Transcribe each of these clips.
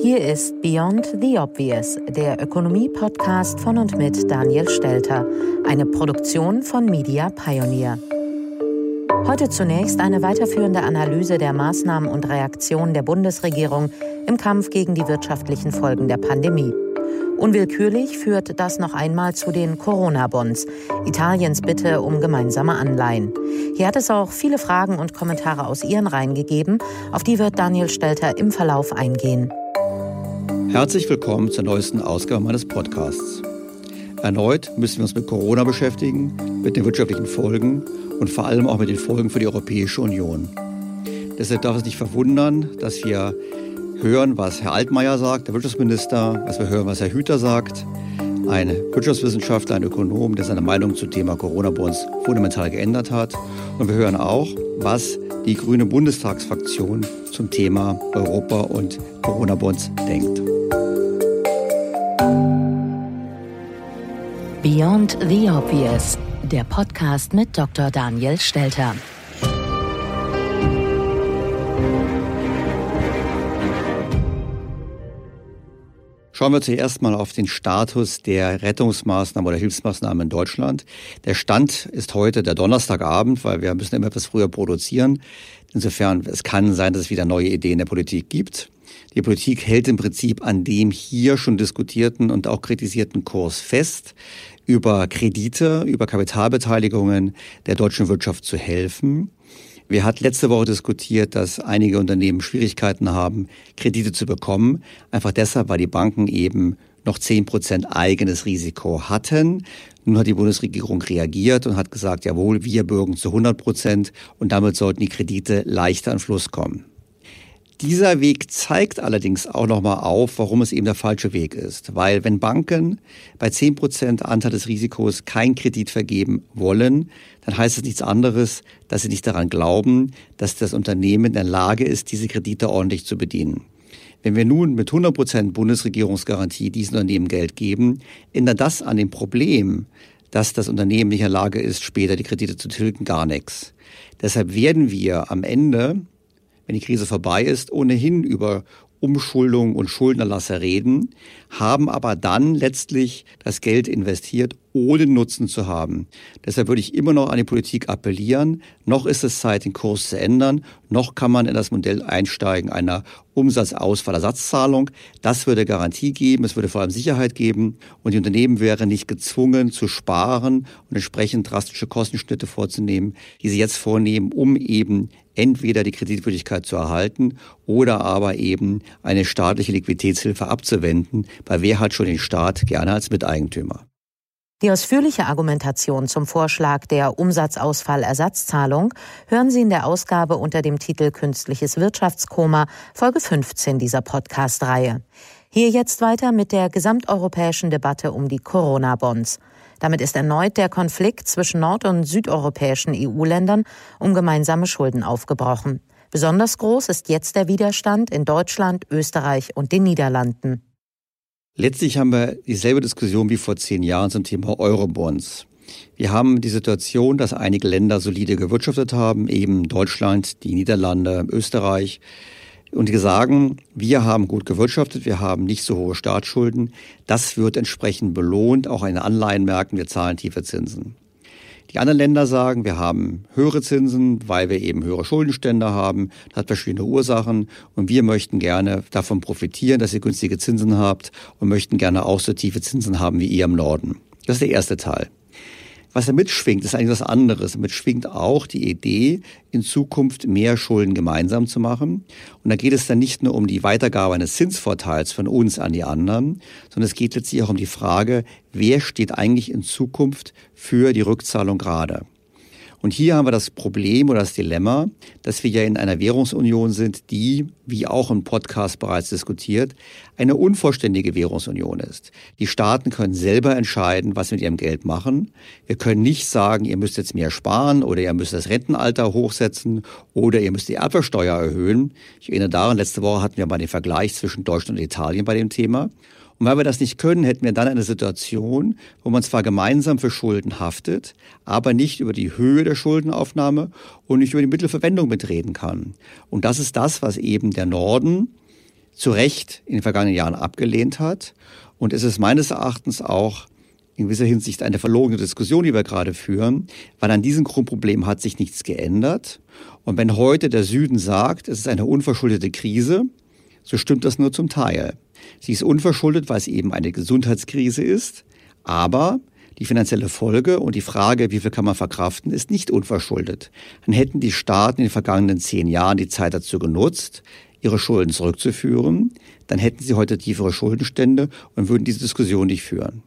Hier ist Beyond the Obvious, der Ökonomie-Podcast von und mit Daniel Stelter, eine Produktion von Media Pioneer. Heute zunächst eine weiterführende Analyse der Maßnahmen und Reaktionen der Bundesregierung im Kampf gegen die wirtschaftlichen Folgen der Pandemie. Unwillkürlich führt das noch einmal zu den Corona-Bonds, Italiens Bitte um gemeinsame Anleihen. Hier hat es auch viele Fragen und Kommentare aus Ihren Reihen gegeben, auf die wird Daniel Stelter im Verlauf eingehen. Herzlich willkommen zur neuesten Ausgabe meines Podcasts. Erneut müssen wir uns mit Corona beschäftigen, mit den wirtschaftlichen Folgen und vor allem auch mit den Folgen für die Europäische Union. Deshalb darf es nicht verwundern, dass wir hören, was Herr Altmaier sagt, der Wirtschaftsminister, dass wir hören, was Herr Hüter sagt, ein Wirtschaftswissenschaftler, ein Ökonom, der seine Meinung zum Thema Corona bei uns fundamental geändert hat. Und wir hören auch, was die grüne Bundestagsfraktion zum Thema Europa und Corona-Bonds denkt. Beyond the Obvious, der Podcast mit Dr. Daniel Stelter. Schauen wir zuerst mal auf den Status der Rettungsmaßnahmen oder Hilfsmaßnahmen in Deutschland. Der Stand ist heute der Donnerstagabend, weil wir müssen immer etwas früher produzieren. Insofern, es kann sein, dass es wieder neue Ideen der Politik gibt. Die Politik hält im Prinzip an dem hier schon diskutierten und auch kritisierten Kurs fest, über Kredite, über Kapitalbeteiligungen der deutschen Wirtschaft zu helfen. Wir hatten letzte Woche diskutiert, dass einige Unternehmen Schwierigkeiten haben, Kredite zu bekommen. Einfach deshalb, weil die Banken eben noch zehn Prozent eigenes Risiko hatten. Nun hat die Bundesregierung reagiert und hat gesagt, jawohl, wir bürgen zu 100 Prozent und damit sollten die Kredite leichter an Fluss kommen. Dieser Weg zeigt allerdings auch nochmal auf, warum es eben der falsche Weg ist. Weil wenn Banken bei 10 Prozent Anteil des Risikos kein Kredit vergeben wollen, dann heißt es nichts anderes, dass sie nicht daran glauben, dass das Unternehmen in der Lage ist, diese Kredite ordentlich zu bedienen. Wenn wir nun mit 100 Prozent Bundesregierungsgarantie diesen Unternehmen Geld geben, ändert das an dem Problem, dass das Unternehmen nicht in der Lage ist, später die Kredite zu tilgen, gar nichts. Deshalb werden wir am Ende wenn die Krise vorbei ist, ohnehin über Umschuldung und Schuldenerlasse reden, haben aber dann letztlich das Geld investiert, ohne Nutzen zu haben. Deshalb würde ich immer noch an die Politik appellieren. Noch ist es Zeit, den Kurs zu ändern. Noch kann man in das Modell einsteigen einer Umsatzausfallersatzzahlung. Das würde Garantie geben. Es würde vor allem Sicherheit geben. Und die Unternehmen wären nicht gezwungen zu sparen und entsprechend drastische Kostenschnitte vorzunehmen, die sie jetzt vornehmen, um eben entweder die Kreditwürdigkeit zu erhalten oder aber eben eine staatliche Liquiditätshilfe abzuwenden, weil wer hat schon den Staat gerne als Miteigentümer. Die ausführliche Argumentation zum Vorschlag der Umsatzausfallersatzzahlung hören Sie in der Ausgabe unter dem Titel Künstliches Wirtschaftskoma, Folge 15 dieser Podcast-Reihe. Hier jetzt weiter mit der gesamteuropäischen Debatte um die Corona-Bonds. Damit ist erneut der Konflikt zwischen nord- und südeuropäischen EU-Ländern um gemeinsame Schulden aufgebrochen. Besonders groß ist jetzt der Widerstand in Deutschland, Österreich und den Niederlanden. Letztlich haben wir dieselbe Diskussion wie vor zehn Jahren zum Thema Eurobonds. Wir haben die Situation, dass einige Länder solide gewirtschaftet haben, eben Deutschland, die Niederlande, Österreich. Und die sagen, wir haben gut gewirtschaftet, wir haben nicht so hohe Staatsschulden. Das wird entsprechend belohnt, auch in Anleihenmärkten, wir zahlen tiefe Zinsen. Die anderen Länder sagen, wir haben höhere Zinsen, weil wir eben höhere Schuldenstände haben. Das hat verschiedene Ursachen. Und wir möchten gerne davon profitieren, dass ihr günstige Zinsen habt und möchten gerne auch so tiefe Zinsen haben wie ihr im Norden. Das ist der erste Teil. Was da mitschwingt, ist eigentlich was anderes. Damit schwingt auch die Idee, in Zukunft mehr Schulden gemeinsam zu machen. Und da geht es dann nicht nur um die Weitergabe eines Zinsvorteils von uns an die anderen, sondern es geht letztlich auch um die Frage, wer steht eigentlich in Zukunft für die Rückzahlung gerade. Und hier haben wir das Problem oder das Dilemma, dass wir ja in einer Währungsunion sind, die, wie auch im Podcast bereits diskutiert, eine unvollständige Währungsunion ist. Die Staaten können selber entscheiden, was sie mit ihrem Geld machen. Wir können nicht sagen, ihr müsst jetzt mehr sparen oder ihr müsst das Rentenalter hochsetzen oder ihr müsst die Erbschaftssteuer erhöhen. Ich erinnere daran, letzte Woche hatten wir mal den Vergleich zwischen Deutschland und Italien bei dem Thema. Und weil wir das nicht können, hätten wir dann eine Situation, wo man zwar gemeinsam für Schulden haftet, aber nicht über die Höhe der Schuldenaufnahme und nicht über die Mittelverwendung mitreden kann. Und das ist das, was eben der Norden zu Recht in den vergangenen Jahren abgelehnt hat. Und es ist meines Erachtens auch in gewisser Hinsicht eine verlogene Diskussion, die wir gerade führen, weil an diesem Grundproblem hat sich nichts geändert. Und wenn heute der Süden sagt, es ist eine unverschuldete Krise, so stimmt das nur zum Teil. Sie ist unverschuldet, weil es eben eine Gesundheitskrise ist, aber die finanzielle Folge und die Frage, wie viel kann man verkraften, ist nicht unverschuldet. Dann hätten die Staaten in den vergangenen zehn Jahren die Zeit dazu genutzt, ihre Schulden zurückzuführen, dann hätten sie heute tiefere Schuldenstände und würden diese Diskussion nicht führen.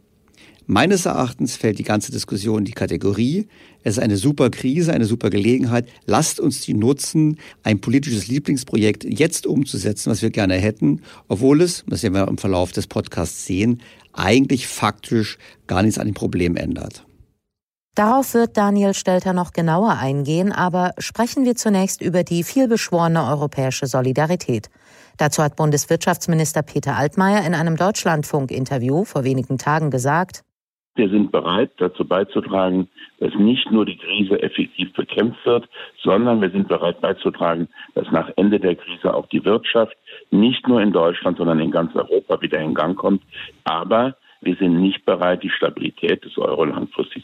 Meines Erachtens fällt die ganze Diskussion in die Kategorie, es ist eine super Krise, eine super Gelegenheit, lasst uns die nutzen, ein politisches Lieblingsprojekt jetzt umzusetzen, was wir gerne hätten, obwohl es, das werden wir im Verlauf des Podcasts sehen, eigentlich faktisch gar nichts an dem Problem ändert. Darauf wird Daniel Stelter noch genauer eingehen, aber sprechen wir zunächst über die vielbeschworene europäische Solidarität. Dazu hat Bundeswirtschaftsminister Peter Altmaier in einem Deutschlandfunk-Interview vor wenigen Tagen gesagt, wir sind bereit, dazu beizutragen, dass nicht nur die Krise effektiv bekämpft wird, sondern wir sind bereit beizutragen, dass nach Ende der Krise auch die Wirtschaft nicht nur in Deutschland, sondern in ganz Europa wieder in Gang kommt. Aber wir sind nicht bereit, die Stabilität des Euro langfristig.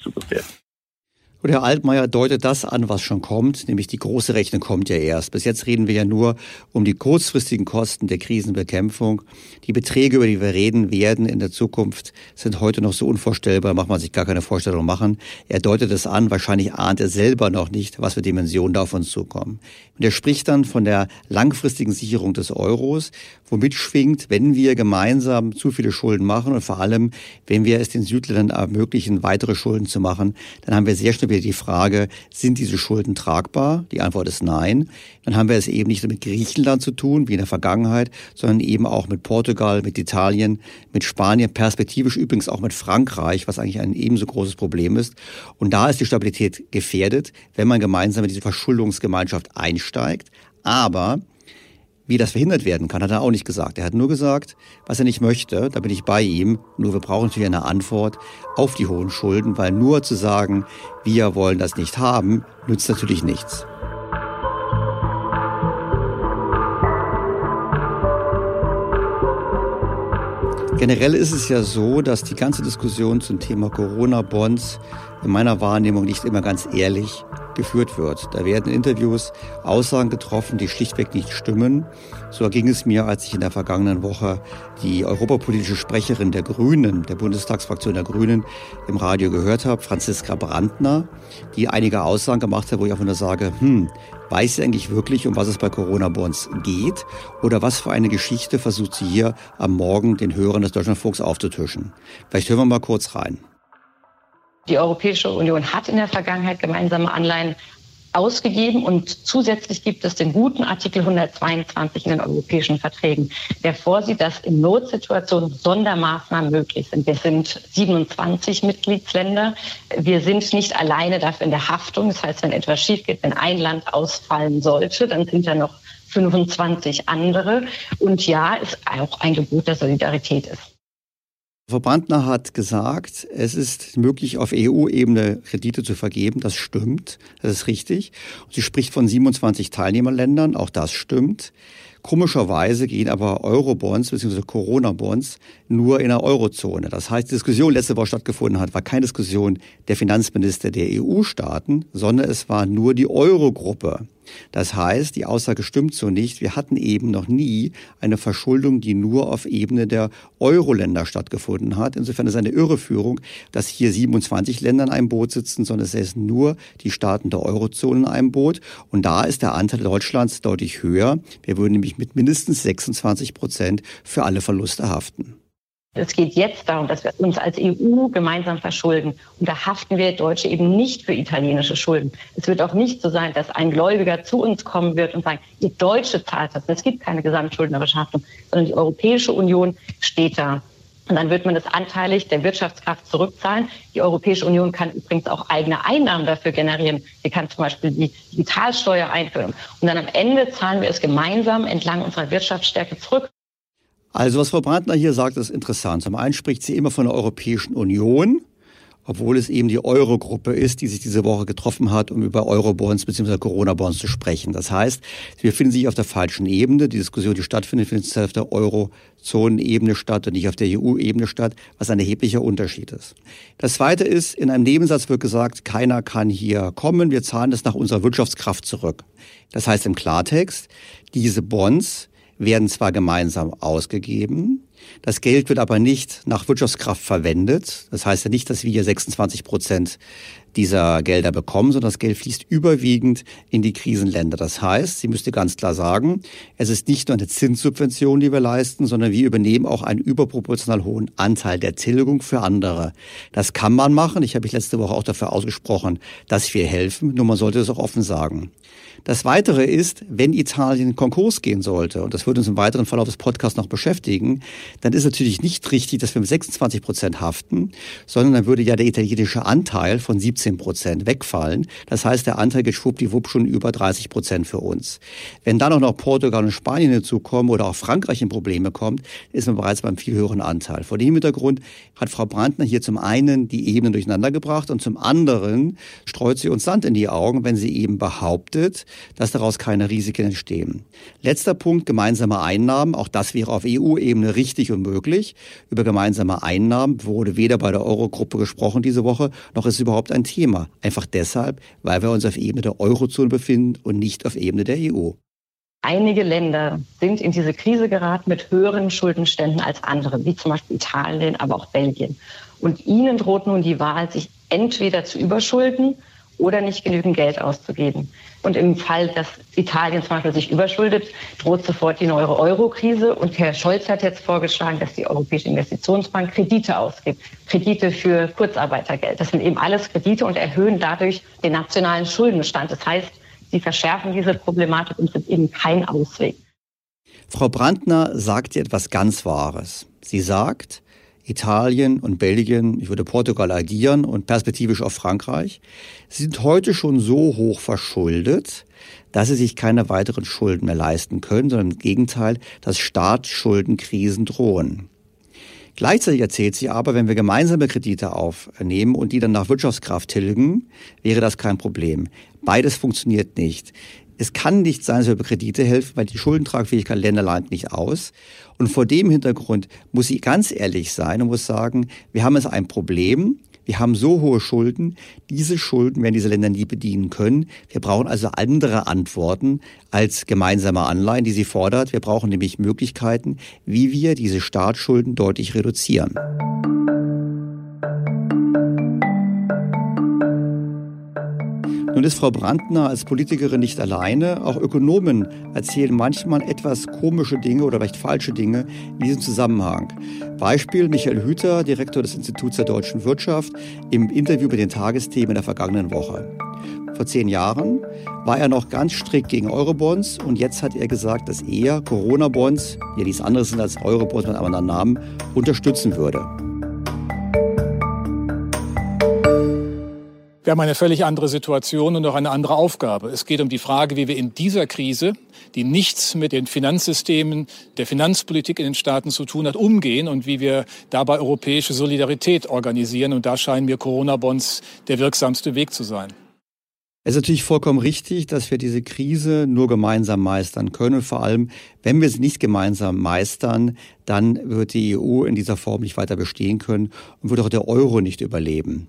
Und Herr Altmaier deutet das an, was schon kommt, nämlich die große Rechnung kommt ja erst. Bis jetzt reden wir ja nur um die kurzfristigen Kosten der Krisenbekämpfung. Die Beträge, über die wir reden werden in der Zukunft, sind heute noch so unvorstellbar, macht man sich gar keine Vorstellung machen. Er deutet es an, wahrscheinlich ahnt er selber noch nicht, was für Dimensionen da auf uns zukommen. Und er spricht dann von der langfristigen Sicherung des Euros, womit schwingt, wenn wir gemeinsam zu viele Schulden machen und vor allem, wenn wir es den Südländern ermöglichen, weitere Schulden zu machen, dann haben wir sehr schnell wieder die Frage, sind diese Schulden tragbar? Die Antwort ist nein. Dann haben wir es eben nicht nur mit Griechenland zu tun, wie in der Vergangenheit, sondern eben auch mit Portugal, mit Italien, mit Spanien, perspektivisch übrigens auch mit Frankreich, was eigentlich ein ebenso großes Problem ist. Und da ist die Stabilität gefährdet, wenn man gemeinsam in diese Verschuldungsgemeinschaft einsteigt. Aber wie das verhindert werden kann, hat er auch nicht gesagt. Er hat nur gesagt, was er nicht möchte, da bin ich bei ihm. Nur wir brauchen natürlich eine Antwort auf die hohen Schulden, weil nur zu sagen, wir wollen das nicht haben, nützt natürlich nichts. Generell ist es ja so, dass die ganze Diskussion zum Thema Corona-Bonds in meiner Wahrnehmung nicht immer ganz ehrlich geführt wird. Da werden in Interviews Aussagen getroffen, die schlichtweg nicht stimmen. So ging es mir, als ich in der vergangenen Woche die europapolitische Sprecherin der Grünen, der Bundestagsfraktion der Grünen, im Radio gehört habe, Franziska Brandner, die einige Aussagen gemacht hat, wo ich einfach nur sage, hm, weiß sie eigentlich wirklich, um was es bei Corona-Bonds geht? Oder was für eine Geschichte versucht sie hier am Morgen den Hörern des Deutschlandfunks aufzutischen? Vielleicht hören wir mal kurz rein. Die Europäische Union hat in der Vergangenheit gemeinsame Anleihen ausgegeben und zusätzlich gibt es den guten Artikel 122 in den europäischen Verträgen, der vorsieht, dass in Notsituationen Sondermaßnahmen möglich sind. Wir sind 27 Mitgliedsländer. Wir sind nicht alleine dafür in der Haftung. Das heißt, wenn etwas schief geht, wenn ein Land ausfallen sollte, dann sind da noch 25 andere. Und ja, ist auch ein Gebot der Solidarität ist. Frau Brandner hat gesagt, es ist möglich, auf EU-Ebene Kredite zu vergeben. Das stimmt. Das ist richtig. Sie spricht von 27 Teilnehmerländern. Auch das stimmt. Komischerweise gehen aber Eurobonds bzw. Corona-Bonds nur in der Eurozone. Das heißt, die Diskussion letzte Woche stattgefunden hat, war keine Diskussion der Finanzminister der EU-Staaten, sondern es war nur die Eurogruppe. Das heißt, die Aussage stimmt so nicht. Wir hatten eben noch nie eine Verschuldung, die nur auf Ebene der Euro-Länder stattgefunden hat. Insofern ist eine Irreführung, dass hier 27 Länder in einem Boot sitzen, sondern es sind nur die Staaten der Eurozone in einem Boot. Und da ist der Anteil Deutschlands deutlich höher. Wir würden nämlich mit mindestens 26 Prozent für alle Verluste haften. Es geht jetzt darum, dass wir uns als EU gemeinsam verschulden. Und da haften wir Deutsche eben nicht für italienische Schulden. Es wird auch nicht so sein, dass ein Gläubiger zu uns kommen wird und sagen, ihr Deutsche zahlt das. Es gibt keine gesamtschuldnerische Haftung, sondern die Europäische Union steht da. Und dann wird man das anteilig der Wirtschaftskraft zurückzahlen. Die Europäische Union kann übrigens auch eigene Einnahmen dafür generieren. Sie kann zum Beispiel die Digitalsteuer einführen. Und dann am Ende zahlen wir es gemeinsam entlang unserer Wirtschaftsstärke zurück. Also was Frau Brandner hier sagt, ist interessant. Zum einen spricht sie immer von der Europäischen Union, obwohl es eben die Eurogruppe ist, die sich diese Woche getroffen hat, um über Eurobonds bzw. Corona-Bonds zu sprechen. Das heißt, wir befinden sich auf der falschen Ebene. Die Diskussion, die stattfindet, findet auf der Eurozonenebene statt und nicht auf der EU-Ebene statt, was ein erheblicher Unterschied ist. Das Zweite ist, in einem Nebensatz wird gesagt, keiner kann hier kommen, wir zahlen das nach unserer Wirtschaftskraft zurück. Das heißt im Klartext, diese Bonds werden zwar gemeinsam ausgegeben, das Geld wird aber nicht nach Wirtschaftskraft verwendet. Das heißt ja nicht, dass wir 26 Prozent dieser Gelder bekommen, sondern das Geld fließt überwiegend in die Krisenländer. Das heißt, sie müsste ganz klar sagen, es ist nicht nur eine Zinssubvention, die wir leisten, sondern wir übernehmen auch einen überproportional hohen Anteil der Tilgung für andere. Das kann man machen. Ich habe mich letzte Woche auch dafür ausgesprochen, dass wir helfen. Nur man sollte es auch offen sagen. Das Weitere ist, wenn Italien in Konkurs gehen sollte, und das wird uns im weiteren Verlauf des Podcasts noch beschäftigen, dann ist natürlich nicht richtig, dass wir mit 26 Prozent haften, sondern dann würde ja der italienische Anteil von 17 Prozent wegfallen. Das heißt, der Anteil geht schwuppdiwupp schon über 30 Prozent für uns. Wenn dann auch noch Portugal und Spanien hinzukommen oder auch Frankreich in Probleme kommt, ist man bereits beim viel höheren Anteil. Vor dem Hintergrund hat Frau Brandner hier zum einen die Ebenen durcheinander gebracht und zum anderen streut sie uns Sand in die Augen, wenn sie eben behauptet, dass daraus keine Risiken entstehen. Letzter Punkt, gemeinsame Einnahmen. Auch das wäre auf EU-Ebene richtig und möglich. Über gemeinsame Einnahmen wurde weder bei der Eurogruppe gesprochen diese Woche, noch ist es überhaupt ein Thema. Einfach deshalb, weil wir uns auf Ebene der Eurozone befinden und nicht auf Ebene der EU. Einige Länder sind in diese Krise geraten mit höheren Schuldenständen als andere, wie zum Beispiel Italien, aber auch Belgien. Und ihnen droht nun die Wahl, sich entweder zu überschulden oder nicht genügend Geld auszugeben. Und im Fall, dass Italien zum Beispiel sich überschuldet, droht sofort die neue Euro-Krise. Und Herr Scholz hat jetzt vorgeschlagen, dass die Europäische Investitionsbank Kredite ausgibt. Kredite für Kurzarbeitergeld. Das sind eben alles Kredite und erhöhen dadurch den nationalen Schuldenstand. Das heißt, sie verschärfen diese Problematik und sind eben kein Ausweg. Frau Brandner sagt etwas ganz Wahres. Sie sagt, Italien und Belgien, ich würde Portugal agieren und perspektivisch auf Frankreich, sind heute schon so hoch verschuldet, dass sie sich keine weiteren Schulden mehr leisten können, sondern im Gegenteil, dass Staatsschuldenkrisen drohen. Gleichzeitig erzählt sie aber, wenn wir gemeinsame Kredite aufnehmen und die dann nach Wirtschaftskraft tilgen, wäre das kein Problem. Beides funktioniert nicht. Es kann nicht sein, dass wir über Kredite helfen, weil die Schuldentragfähigkeit Länder leidet nicht aus. Und vor dem Hintergrund muss sie ganz ehrlich sein und muss sagen, wir haben jetzt ein Problem. Wir haben so hohe Schulden. Diese Schulden werden diese Länder nie bedienen können. Wir brauchen also andere Antworten als gemeinsame Anleihen, die sie fordert. Wir brauchen nämlich Möglichkeiten, wie wir diese Staatsschulden deutlich reduzieren. Nun ist Frau Brandner als Politikerin nicht alleine. Auch Ökonomen erzählen manchmal etwas komische Dinge oder recht falsche Dinge in diesem Zusammenhang. Beispiel Michael Hüter, Direktor des Instituts der deutschen Wirtschaft, im Interview mit den Tagesthemen der vergangenen Woche. Vor zehn Jahren war er noch ganz strikt gegen Eurobonds und jetzt hat er gesagt, dass er Corona-Bonds, die ja nichts anderes sind als Eurobonds mit einem anderen Namen, unterstützen würde. Wir haben eine völlig andere Situation und auch eine andere Aufgabe. Es geht um die Frage, wie wir in dieser Krise, die nichts mit den Finanzsystemen, der Finanzpolitik in den Staaten zu tun hat, umgehen und wie wir dabei europäische Solidarität organisieren. Und da scheinen mir Corona-Bonds der wirksamste Weg zu sein. Es ist natürlich vollkommen richtig, dass wir diese Krise nur gemeinsam meistern können. Vor allem, wenn wir sie nicht gemeinsam meistern, dann wird die EU in dieser Form nicht weiter bestehen können und wird auch der Euro nicht überleben.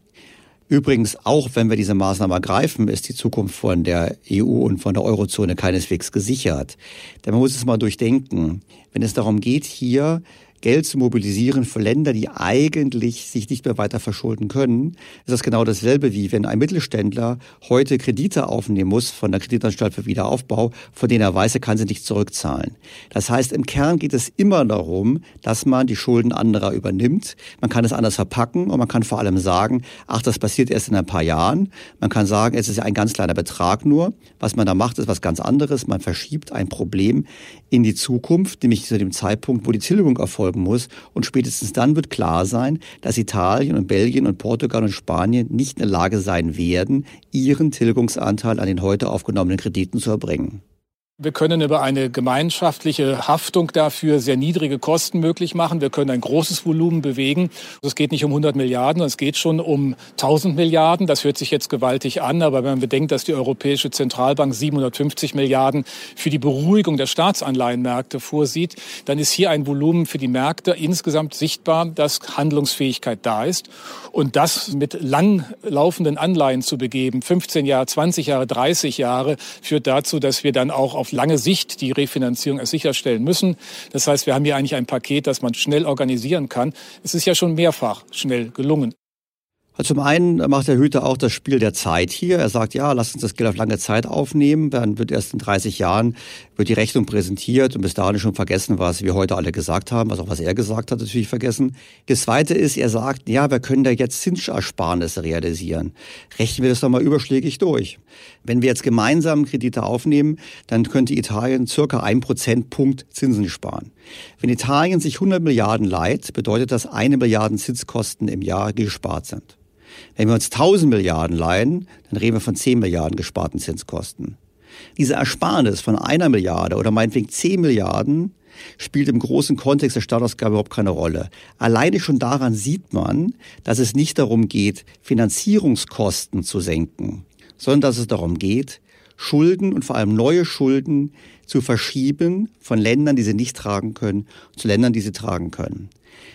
Übrigens, auch wenn wir diese Maßnahme ergreifen, ist die Zukunft von der EU und von der Eurozone keineswegs gesichert. Denn man muss es mal durchdenken. Wenn es darum geht, hier Geld zu mobilisieren für Länder, die eigentlich sich nicht mehr weiter verschulden können, ist das genau dasselbe wie wenn ein Mittelständler heute Kredite aufnehmen muss von der Kreditanstalt für Wiederaufbau, von denen er weiß, er kann sie nicht zurückzahlen. Das heißt, im Kern geht es immer darum, dass man die Schulden anderer übernimmt. Man kann es anders verpacken und man kann vor allem sagen, ach, das passiert erst in ein paar Jahren. Man kann sagen, es ist ja ein ganz kleiner Betrag nur. Was man da macht, ist was ganz anderes. Man verschiebt ein Problem in die Zukunft, nämlich zu dem Zeitpunkt, wo die Tilgung erfolgt folgen muss. Und spätestens dann wird klar sein, dass Italien und Belgien und Portugal und Spanien nicht in der Lage sein werden, ihren Tilgungsanteil an den heute aufgenommenen Krediten zu erbringen. Wir können über eine gemeinschaftliche Haftung dafür sehr niedrige Kosten möglich machen. Wir können ein großes Volumen bewegen. Es geht nicht um 100 Milliarden, es geht schon um 1000 Milliarden. Das hört sich jetzt gewaltig an, aber wenn man bedenkt, dass die Europäische Zentralbank 750 Milliarden für die Beruhigung der Staatsanleihenmärkte vorsieht, dann ist hier ein Volumen für die Märkte insgesamt sichtbar, dass Handlungsfähigkeit da ist. Und das mit langlaufenden Anleihen zu begeben, 15 Jahre, 20 Jahre, 30 Jahre, führt dazu, dass wir dann auch auf auf lange Sicht die Refinanzierung sicherstellen müssen. Das heißt, wir haben hier eigentlich ein Paket, das man schnell organisieren kann. Es ist ja schon mehrfach schnell gelungen. Also zum einen macht der Hüter auch das Spiel der Zeit hier. Er sagt, ja, lass uns das Geld auf lange Zeit aufnehmen. Dann wird erst in 30 Jahren wird die Rechnung präsentiert und bis dahin schon vergessen, was wir heute alle gesagt haben, was auch was er gesagt hat, natürlich vergessen. Das zweite ist, er sagt, ja, wir können da jetzt Zinsersparnisse realisieren. Rechnen wir das doch mal überschlägig durch. Wenn wir jetzt gemeinsam Kredite aufnehmen, dann könnte Italien circa ein Prozentpunkt Zinsen sparen. Wenn Italien sich 100 Milliarden leiht, bedeutet das eine Milliarden Zinskosten im Jahr, die gespart sind. Wenn wir uns 1000 Milliarden leihen, dann reden wir von 10 Milliarden gesparten Zinskosten. Diese Ersparnis von einer Milliarde oder meinetwegen 10 Milliarden spielt im großen Kontext der Staatsausgabe überhaupt keine Rolle. Alleine schon daran sieht man, dass es nicht darum geht, Finanzierungskosten zu senken, sondern dass es darum geht, Schulden und vor allem neue Schulden zu verschieben von Ländern, die sie nicht tragen können, zu Ländern, die sie tragen können.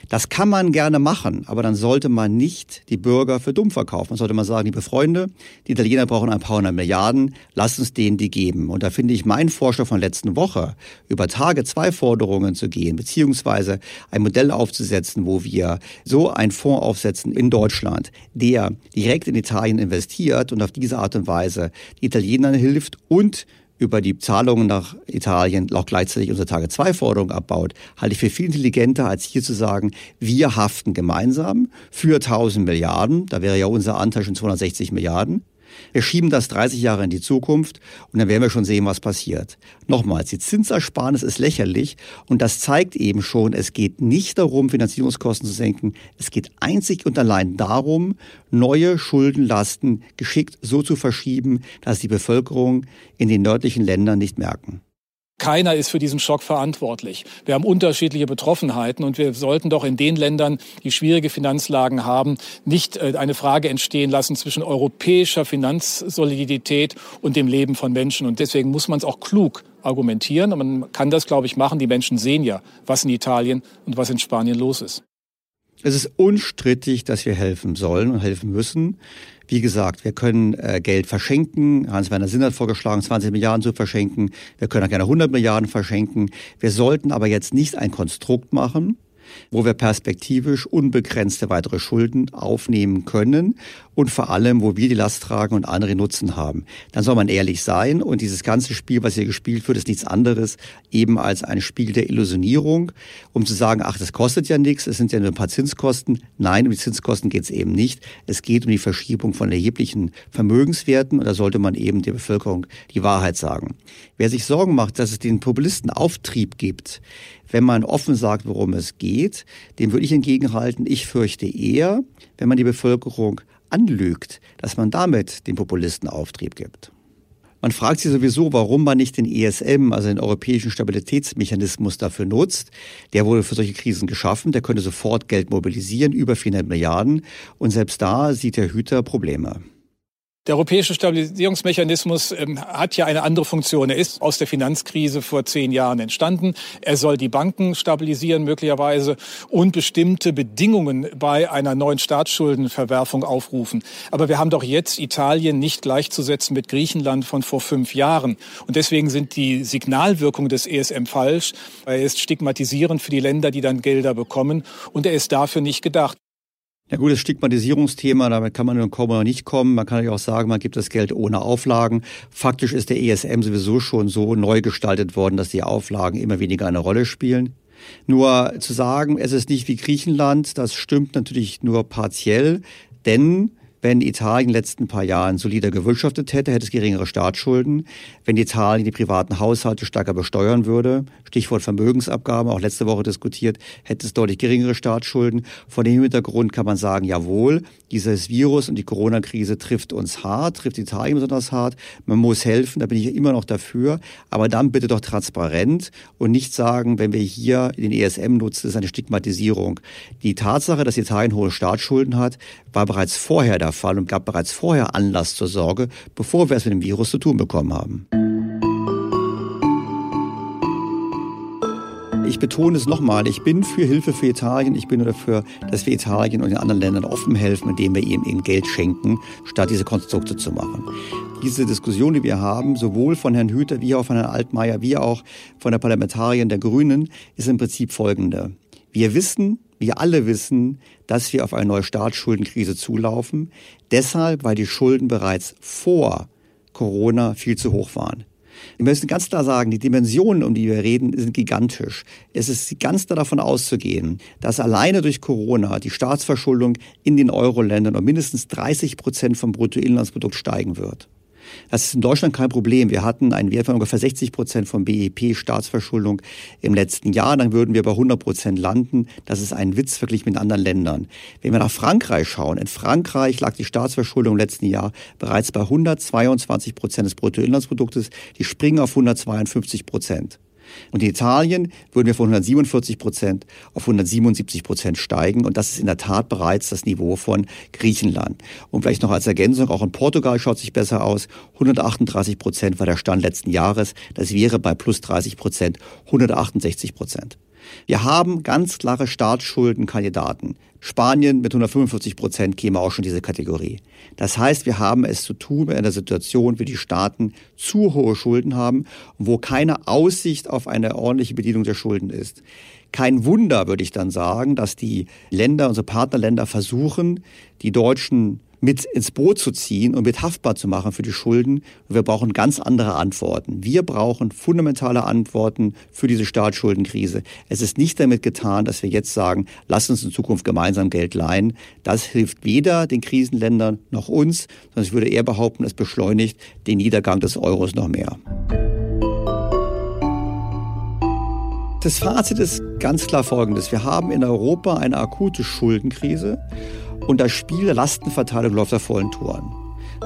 Das kann man gerne machen, aber dann sollte man nicht die Bürger für dumm verkaufen. Man sollte mal sagen, liebe Freunde, die Italiener brauchen ein paar hundert Milliarden, lasst uns denen die geben. Und da finde ich meinen Vorschlag von letzten Woche, über Tage zwei Forderungen zu gehen, beziehungsweise ein Modell aufzusetzen, wo wir so einen Fonds aufsetzen in Deutschland, der direkt in Italien investiert und auf diese Art und Weise die Italienern hilft und über die Zahlungen nach Italien auch gleichzeitig unsere Tage-2-Forderung abbaut, halte ich für viel intelligenter, als hier zu sagen, wir haften gemeinsam für 1000 Milliarden, da wäre ja unser Anteil schon 260 Milliarden, wir schieben das 30 Jahre in die Zukunft und dann werden wir schon sehen, was passiert. Nochmals, die Zinsersparnis ist lächerlich und das zeigt eben schon, es geht nicht darum, Finanzierungskosten zu senken. Es geht einzig und allein darum, neue Schuldenlasten geschickt so zu verschieben, dass die Bevölkerung in den nördlichen Ländern nicht merken. Keiner ist für diesen Schock verantwortlich. Wir haben unterschiedliche Betroffenheiten und wir sollten doch in den Ländern, die schwierige Finanzlagen haben, nicht äh, eine Frage entstehen lassen zwischen europäischer Finanzsolidität und dem Leben von Menschen. Und deswegen muss man es auch klug argumentieren. Und man kann das, glaube ich, machen. Die Menschen sehen ja, was in Italien und was in Spanien los ist. Es ist unstrittig, dass wir helfen sollen und helfen müssen. Wie gesagt, wir können äh, Geld verschenken. Hans-Werner Sinn hat vorgeschlagen, 20 Milliarden zu verschenken. Wir können auch gerne 100 Milliarden verschenken. Wir sollten aber jetzt nicht ein Konstrukt machen, wo wir perspektivisch unbegrenzte weitere Schulden aufnehmen können und vor allem, wo wir die Last tragen und andere Nutzen haben. Dann soll man ehrlich sein und dieses ganze Spiel, was hier gespielt wird, ist nichts anderes eben als ein Spiel der Illusionierung, um zu sagen, ach, das kostet ja nichts, es sind ja nur ein paar Zinskosten. Nein, um die Zinskosten geht es eben nicht. Es geht um die Verschiebung von erheblichen Vermögenswerten und da sollte man eben der Bevölkerung die Wahrheit sagen. Wer sich Sorgen macht, dass es den Populisten Auftrieb gibt, wenn man offen sagt, worum es geht, dem würde ich entgegenhalten, ich fürchte eher, wenn man die Bevölkerung anlügt, dass man damit den Populisten Auftrieb gibt. Man fragt sich sowieso, warum man nicht den ESM, also den Europäischen Stabilitätsmechanismus, dafür nutzt. Der wurde für solche Krisen geschaffen, der könnte sofort Geld mobilisieren, über 400 Milliarden. Und selbst da sieht der Hüter Probleme. Der europäische Stabilisierungsmechanismus ähm, hat ja eine andere Funktion. Er ist aus der Finanzkrise vor zehn Jahren entstanden. Er soll die Banken stabilisieren möglicherweise und bestimmte Bedingungen bei einer neuen Staatsschuldenverwerfung aufrufen. Aber wir haben doch jetzt Italien nicht gleichzusetzen mit Griechenland von vor fünf Jahren. Und deswegen sind die Signalwirkungen des ESM falsch. Er ist stigmatisierend für die Länder, die dann Gelder bekommen. Und er ist dafür nicht gedacht. Ja gut, das Stigmatisierungsthema, damit kann man nur kommen oder nicht kommen. Man kann ja auch sagen, man gibt das Geld ohne Auflagen. Faktisch ist der ESM sowieso schon so neu gestaltet worden, dass die Auflagen immer weniger eine Rolle spielen. Nur zu sagen, es ist nicht wie Griechenland, das stimmt natürlich nur partiell, denn wenn Italien in den letzten paar Jahren solider gewirtschaftet hätte, hätte es geringere Staatsschulden. Wenn Italien die privaten Haushalte stärker besteuern würde, Stichwort Vermögensabgaben, auch letzte Woche diskutiert, hätte es deutlich geringere Staatsschulden. Vor dem Hintergrund kann man sagen, jawohl, dieses Virus und die Corona-Krise trifft uns hart, trifft Italien besonders hart. Man muss helfen, da bin ich immer noch dafür. Aber dann bitte doch transparent und nicht sagen, wenn wir hier den ESM nutzen, ist eine Stigmatisierung. Die Tatsache, dass Italien hohe Staatsschulden hat, war bereits vorher der Fall und gab bereits vorher Anlass zur Sorge, bevor wir es mit dem Virus zu tun bekommen haben. Ich betone es nochmal, ich bin für Hilfe für Italien, ich bin nur dafür, dass wir Italien und den anderen Ländern offen helfen, indem wir ihnen eben Geld schenken, statt diese Konstrukte zu machen. Diese Diskussion, die wir haben, sowohl von Herrn Hüter wie auch von Herrn Altmaier, wie auch von der Parlamentarierin der Grünen, ist im Prinzip folgende. Wir wissen, wir alle wissen, dass wir auf eine neue Staatsschuldenkrise zulaufen. Deshalb, weil die Schulden bereits vor Corona viel zu hoch waren. Wir müssen ganz klar sagen, die Dimensionen, um die wir reden, sind gigantisch. Es ist ganz klar davon auszugehen, dass alleine durch Corona die Staatsverschuldung in den Euro-Ländern um mindestens 30 Prozent vom Bruttoinlandsprodukt steigen wird. Das ist in Deutschland kein Problem. Wir hatten einen Wert von ungefähr 60 Prozent vom BIP Staatsverschuldung im letzten Jahr. Dann würden wir bei 100 Prozent landen. Das ist ein Witz verglichen mit anderen Ländern. Wenn wir nach Frankreich schauen, in Frankreich lag die Staatsverschuldung im letzten Jahr bereits bei 122 Prozent des Bruttoinlandsproduktes. Die springen auf 152 Prozent. Und in Italien würden wir von 147 Prozent auf 177 Prozent steigen. Und das ist in der Tat bereits das Niveau von Griechenland. Und vielleicht noch als Ergänzung, auch in Portugal schaut sich besser aus. 138 Prozent war der Stand letzten Jahres. Das wäre bei plus 30 Prozent 168 Prozent. Wir haben ganz klare Staatsschuldenkandidaten. Spanien mit 145 Prozent käme auch schon diese Kategorie. Das heißt, wir haben es zu tun mit einer Situation, wie die Staaten zu hohe Schulden haben, wo keine Aussicht auf eine ordentliche Bedienung der Schulden ist. Kein Wunder, würde ich dann sagen, dass die Länder, unsere Partnerländer versuchen, die deutschen mit ins Boot zu ziehen und mit haftbar zu machen für die Schulden. Wir brauchen ganz andere Antworten. Wir brauchen fundamentale Antworten für diese Staatsschuldenkrise. Es ist nicht damit getan, dass wir jetzt sagen, lass uns in Zukunft gemeinsam Geld leihen. Das hilft weder den Krisenländern noch uns, sondern ich würde eher behaupten, es beschleunigt den Niedergang des Euros noch mehr. Das Fazit ist ganz klar folgendes. Wir haben in Europa eine akute Schuldenkrise und das Spiel der Lastenverteilung läuft auf vollen Touren.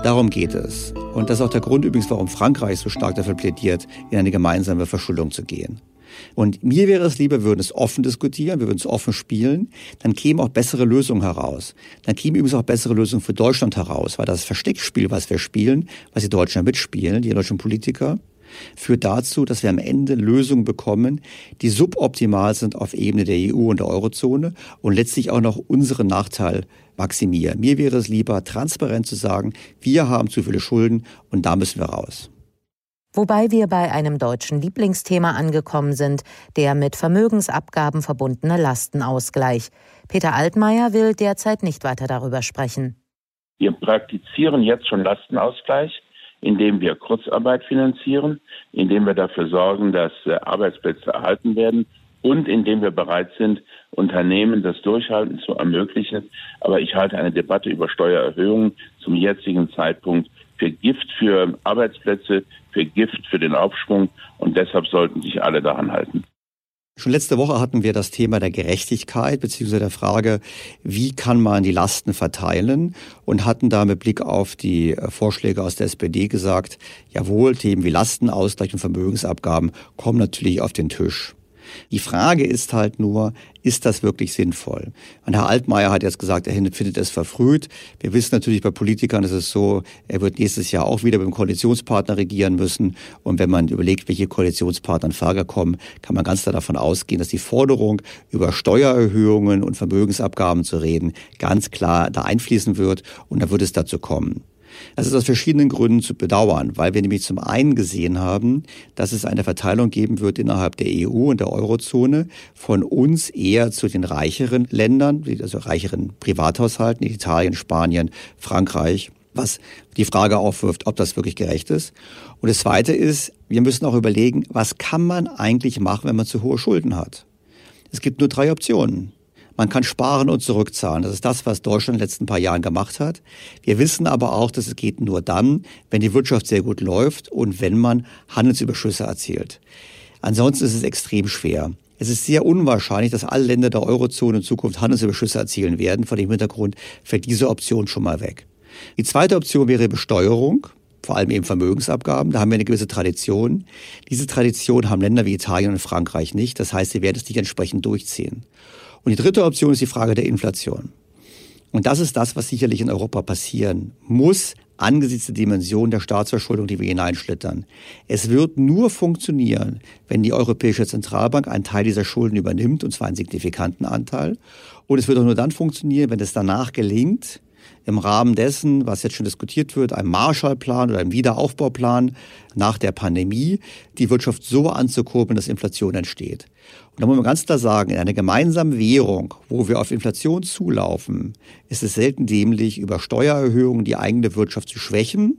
Darum geht es. Und das ist auch der Grund übrigens, warum Frankreich so stark dafür plädiert, in eine gemeinsame Verschuldung zu gehen. Und mir wäre es lieber, wir würden es offen diskutieren, wir würden es offen spielen, dann kämen auch bessere Lösungen heraus. Dann kämen übrigens auch bessere Lösungen für Deutschland heraus, weil das Versteckspiel, was wir spielen, was die Deutschen mitspielen, die deutschen Politiker, führt dazu, dass wir am Ende Lösungen bekommen, die suboptimal sind auf Ebene der EU und der Eurozone und letztlich auch noch unseren Nachteil maximieren. Mir wäre es lieber, transparent zu sagen, wir haben zu viele Schulden und da müssen wir raus. Wobei wir bei einem deutschen Lieblingsthema angekommen sind, der mit Vermögensabgaben verbundene Lastenausgleich. Peter Altmaier will derzeit nicht weiter darüber sprechen. Wir praktizieren jetzt schon Lastenausgleich, indem wir Kurzarbeit finanzieren, indem wir dafür sorgen, dass äh, Arbeitsplätze erhalten werden und indem wir bereit sind, Unternehmen das Durchhalten zu ermöglichen. Aber ich halte eine Debatte über Steuererhöhungen zum jetzigen Zeitpunkt für Gift für Arbeitsplätze, für Gift für den Aufschwung und deshalb sollten sich alle daran halten. Schon letzte Woche hatten wir das Thema der Gerechtigkeit beziehungsweise der Frage, wie kann man die Lasten verteilen und hatten da mit Blick auf die äh, Vorschläge aus der SPD gesagt, jawohl, Themen wie Lastenausgleich und Vermögensabgaben kommen natürlich auf den Tisch. Die Frage ist halt nur, ist das wirklich sinnvoll? Und Herr Altmaier hat jetzt gesagt, er findet es verfrüht. Wir wissen natürlich bei Politikern ist es so, er wird nächstes Jahr auch wieder mit dem Koalitionspartner regieren müssen. Und wenn man überlegt, welche Koalitionspartner in Frage kommen, kann man ganz klar davon ausgehen, dass die Forderung, über Steuererhöhungen und Vermögensabgaben zu reden, ganz klar da einfließen wird. Und da wird es dazu kommen. Das ist aus verschiedenen Gründen zu bedauern, weil wir nämlich zum einen gesehen haben, dass es eine Verteilung geben wird innerhalb der EU und der Eurozone von uns eher zu den reicheren Ländern, also reicheren Privathaushalten, Italien, Spanien, Frankreich, was die Frage aufwirft, ob das wirklich gerecht ist. Und das Zweite ist, wir müssen auch überlegen, was kann man eigentlich machen, wenn man zu hohe Schulden hat? Es gibt nur drei Optionen. Man kann sparen und zurückzahlen. Das ist das, was Deutschland in den letzten paar Jahren gemacht hat. Wir wissen aber auch, dass es geht nur dann, wenn die Wirtschaft sehr gut läuft und wenn man Handelsüberschüsse erzielt. Ansonsten ist es extrem schwer. Es ist sehr unwahrscheinlich, dass alle Länder der Eurozone in Zukunft Handelsüberschüsse erzielen werden. Vor dem Hintergrund fällt diese Option schon mal weg. Die zweite Option wäre Besteuerung vor allem eben Vermögensabgaben. Da haben wir eine gewisse Tradition. Diese Tradition haben Länder wie Italien und Frankreich nicht. Das heißt, sie werden es nicht entsprechend durchziehen. Und die dritte Option ist die Frage der Inflation. Und das ist das, was sicherlich in Europa passieren muss, angesichts der Dimension der Staatsverschuldung, die wir hineinschlittern. Es wird nur funktionieren, wenn die Europäische Zentralbank einen Teil dieser Schulden übernimmt, und zwar einen signifikanten Anteil. Und es wird auch nur dann funktionieren, wenn es danach gelingt, im Rahmen dessen, was jetzt schon diskutiert wird, einem Marshallplan oder einem Wiederaufbauplan nach der Pandemie, die Wirtschaft so anzukurbeln, dass Inflation entsteht. Und da muss man ganz klar sagen, in einer gemeinsamen Währung, wo wir auf Inflation zulaufen, ist es selten dämlich, über Steuererhöhungen die eigene Wirtschaft zu schwächen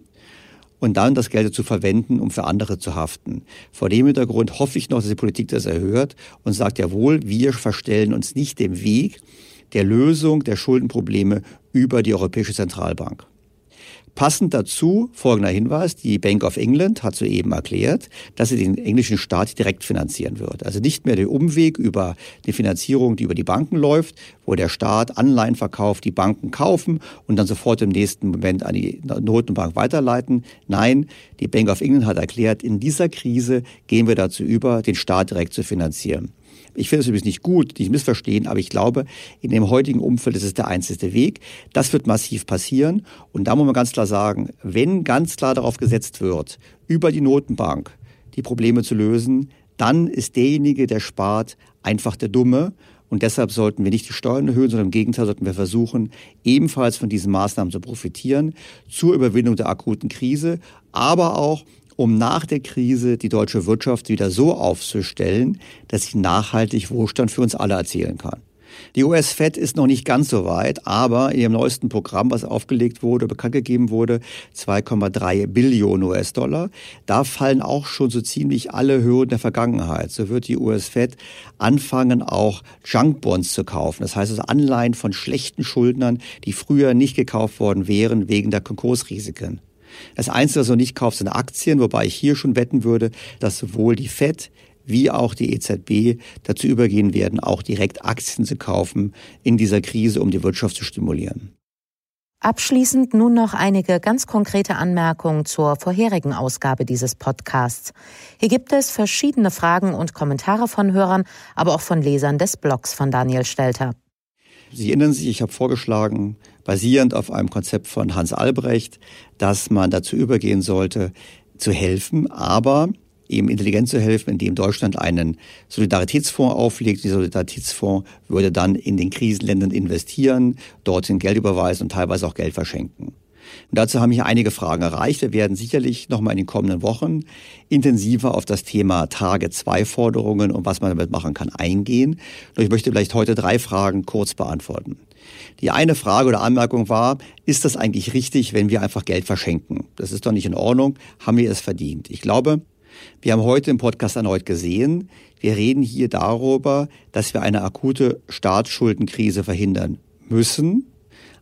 und dann das Geld zu verwenden, um für andere zu haften. Vor dem Hintergrund hoffe ich noch, dass die Politik das erhört und sagt, jawohl, wir verstellen uns nicht dem Weg der Lösung der Schuldenprobleme über die Europäische Zentralbank. Passend dazu folgender Hinweis, die Bank of England hat soeben erklärt, dass sie den englischen Staat direkt finanzieren wird. Also nicht mehr der Umweg über die Finanzierung, die über die Banken läuft, wo der Staat Anleihen verkauft, die Banken kaufen und dann sofort im nächsten Moment an die Notenbank weiterleiten. Nein, die Bank of England hat erklärt, in dieser Krise gehen wir dazu über, den Staat direkt zu finanzieren. Ich finde es übrigens nicht gut, nicht missverstehen, aber ich glaube, in dem heutigen Umfeld ist es der einzige Weg. Das wird massiv passieren. Und da muss man ganz klar sagen, wenn ganz klar darauf gesetzt wird, über die Notenbank die Probleme zu lösen, dann ist derjenige, der spart, einfach der Dumme. Und deshalb sollten wir nicht die Steuern erhöhen, sondern im Gegenteil sollten wir versuchen, ebenfalls von diesen Maßnahmen zu profitieren zur Überwindung der akuten Krise, aber auch um nach der Krise die deutsche Wirtschaft wieder so aufzustellen, dass sie nachhaltig Wohlstand für uns alle erzielen kann. Die US-Fed ist noch nicht ganz so weit, aber in ihrem neuesten Programm, was aufgelegt wurde, bekannt gegeben wurde, 2,3 Billionen US-Dollar, da fallen auch schon so ziemlich alle Hürden der Vergangenheit. So wird die US-Fed anfangen, auch Junkbonds zu kaufen. Das heißt also Anleihen von schlechten Schuldnern, die früher nicht gekauft worden wären wegen der Konkursrisiken. Das Einzige, was man nicht kauft, sind Aktien, wobei ich hier schon wetten würde, dass sowohl die FED wie auch die EZB dazu übergehen werden, auch direkt Aktien zu kaufen in dieser Krise, um die Wirtschaft zu stimulieren. Abschließend nun noch einige ganz konkrete Anmerkungen zur vorherigen Ausgabe dieses Podcasts. Hier gibt es verschiedene Fragen und Kommentare von Hörern, aber auch von Lesern des Blogs von Daniel Stelter. Sie erinnern sich, ich habe vorgeschlagen, basierend auf einem Konzept von Hans Albrecht, dass man dazu übergehen sollte, zu helfen, aber eben intelligent zu helfen, indem Deutschland einen Solidaritätsfonds auflegt. Dieser Solidaritätsfonds würde dann in den Krisenländern investieren, dorthin Geld überweisen und teilweise auch Geld verschenken. Und dazu haben hier einige Fragen erreicht. Wir werden sicherlich nochmal in den kommenden Wochen intensiver auf das Thema Tage 2 Forderungen und was man damit machen kann eingehen. Und ich möchte vielleicht heute drei Fragen kurz beantworten. Die eine Frage oder Anmerkung war, ist das eigentlich richtig, wenn wir einfach Geld verschenken? Das ist doch nicht in Ordnung. Haben wir es verdient? Ich glaube, wir haben heute im Podcast erneut gesehen, wir reden hier darüber, dass wir eine akute Staatsschuldenkrise verhindern müssen.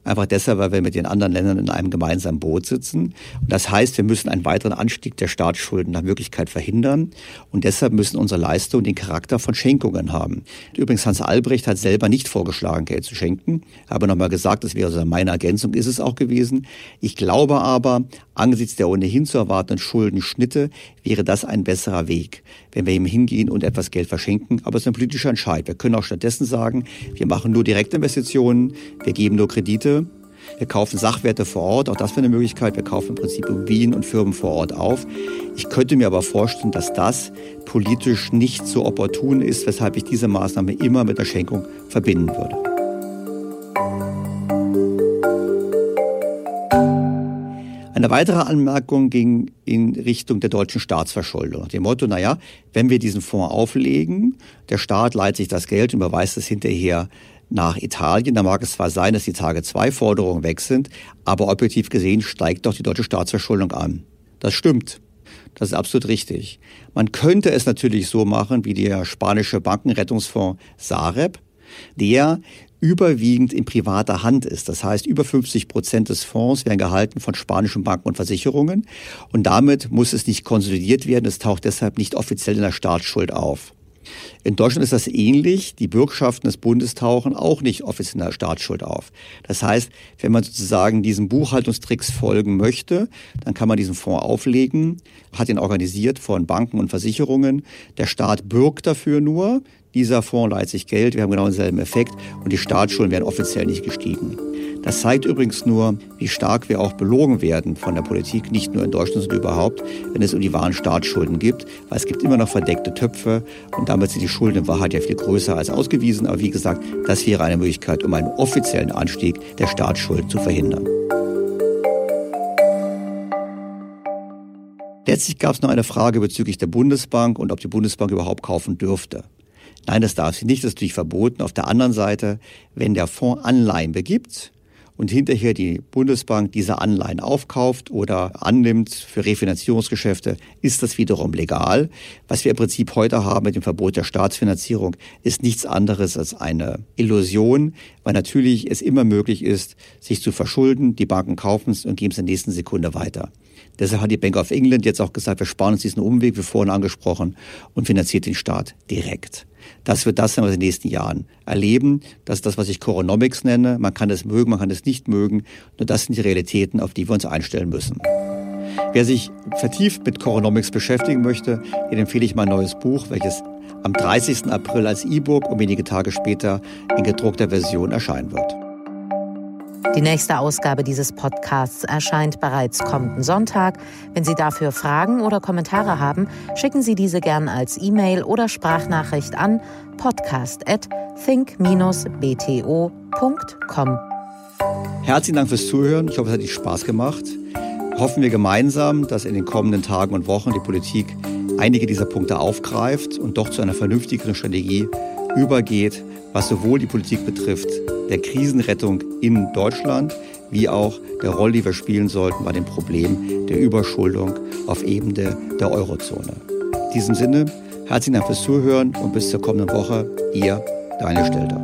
Einfach deshalb, weil wir mit den anderen Ländern in einem gemeinsamen Boot sitzen. Und das heißt, wir müssen einen weiteren Anstieg der Staatsschulden nach Möglichkeit verhindern. Und deshalb müssen unsere Leistungen den Charakter von Schenkungen haben. Übrigens, Hans Albrecht hat selber nicht vorgeschlagen, Geld zu schenken. Aber nochmal gesagt, das wäre also meine Ergänzung, ist es auch gewesen. Ich glaube aber, angesichts der ohnehin zu erwartenden Schuldenschnitte wäre das ein besserer Weg, wenn wir ihm hingehen und etwas Geld verschenken. Aber es ist ein politischer Entscheid. Wir können auch stattdessen sagen, wir machen nur Direktinvestitionen, wir geben nur Kredite wir kaufen Sachwerte vor Ort, auch das wäre eine Möglichkeit. Wir kaufen im Prinzip Immobilien und Firmen vor Ort auf. Ich könnte mir aber vorstellen, dass das politisch nicht so opportun ist, weshalb ich diese Maßnahme immer mit der Schenkung verbinden würde. Eine weitere Anmerkung ging in Richtung der deutschen Staatsverschuldung. Dem Motto, naja, wenn wir diesen Fonds auflegen, der Staat leiht sich das Geld und überweist es hinterher nach Italien. Da mag es zwar sein, dass die Tage-2-Forderungen weg sind, aber objektiv gesehen steigt doch die deutsche Staatsverschuldung an. Das stimmt. Das ist absolut richtig. Man könnte es natürlich so machen wie der spanische Bankenrettungsfonds Sareb, der überwiegend in privater Hand ist. Das heißt, über 50 Prozent des Fonds werden gehalten von spanischen Banken und Versicherungen und damit muss es nicht konsolidiert werden. Es taucht deshalb nicht offiziell in der Staatsschuld auf. In Deutschland ist das ähnlich. Die Bürgschaften des Bundes tauchen auch nicht offiziell in der Staatsschuld auf. Das heißt, wenn man sozusagen diesen Buchhaltungstricks folgen möchte, dann kann man diesen Fonds auflegen, hat ihn organisiert von Banken und Versicherungen. Der Staat bürgt dafür nur. Dieser Fonds leiht sich Geld, wir haben genau denselben Effekt und die Staatsschulden werden offiziell nicht gestiegen. Das zeigt übrigens nur, wie stark wir auch belogen werden von der Politik, nicht nur in Deutschland, sondern überhaupt, wenn es um die wahren Staatsschulden gibt, weil es gibt immer noch verdeckte Töpfe und damit sind die Schulden in Wahrheit ja viel größer als ausgewiesen. Aber wie gesagt, das wäre eine Möglichkeit, um einen offiziellen Anstieg der Staatsschulden zu verhindern. Letztlich gab es noch eine Frage bezüglich der Bundesbank und ob die Bundesbank überhaupt kaufen dürfte. Nein, das darf sie nicht, das ist natürlich verboten. Auf der anderen Seite, wenn der Fonds Anleihen begibt, und hinterher die Bundesbank diese Anleihen aufkauft oder annimmt für Refinanzierungsgeschäfte, ist das wiederum legal. Was wir im Prinzip heute haben mit dem Verbot der Staatsfinanzierung, ist nichts anderes als eine Illusion, weil natürlich es immer möglich ist, sich zu verschulden. Die Banken kaufen es und geben es in der nächsten Sekunde weiter. Deshalb hat die Bank of England jetzt auch gesagt, wir sparen uns diesen Umweg, wie vorhin angesprochen, und finanziert den Staat direkt. Das wird das sein, was wir in den nächsten Jahren erleben. Das ist das, was ich Coronomics nenne. Man kann es mögen, man kann es nicht mögen. Nur das sind die Realitäten, auf die wir uns einstellen müssen. Wer sich vertieft mit Coronomics beschäftigen möchte, den empfehle ich mein neues Buch, welches am 30. April als E-Book und wenige Tage später in gedruckter Version erscheinen wird. Die nächste Ausgabe dieses Podcasts erscheint bereits kommenden Sonntag. Wenn Sie dafür Fragen oder Kommentare haben, schicken Sie diese gern als E-Mail oder Sprachnachricht an podcast.think-bto.com. Herzlichen Dank fürs Zuhören. Ich hoffe, es hat Ihnen Spaß gemacht. Hoffen wir gemeinsam, dass in den kommenden Tagen und Wochen die Politik einige dieser Punkte aufgreift und doch zu einer vernünftigeren Strategie übergeht, was sowohl die Politik betrifft, der Krisenrettung in Deutschland, wie auch der Rolle, die wir spielen sollten bei dem Problem der Überschuldung auf Ebene der Eurozone. In diesem Sinne, herzlichen Dank fürs Zuhören und bis zur kommenden Woche. Ihr Daniel Stelter.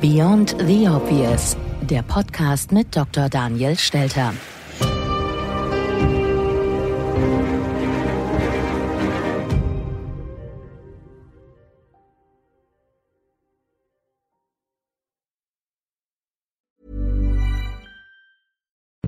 Beyond the Obvious, der Podcast mit Dr. Daniel Stelter.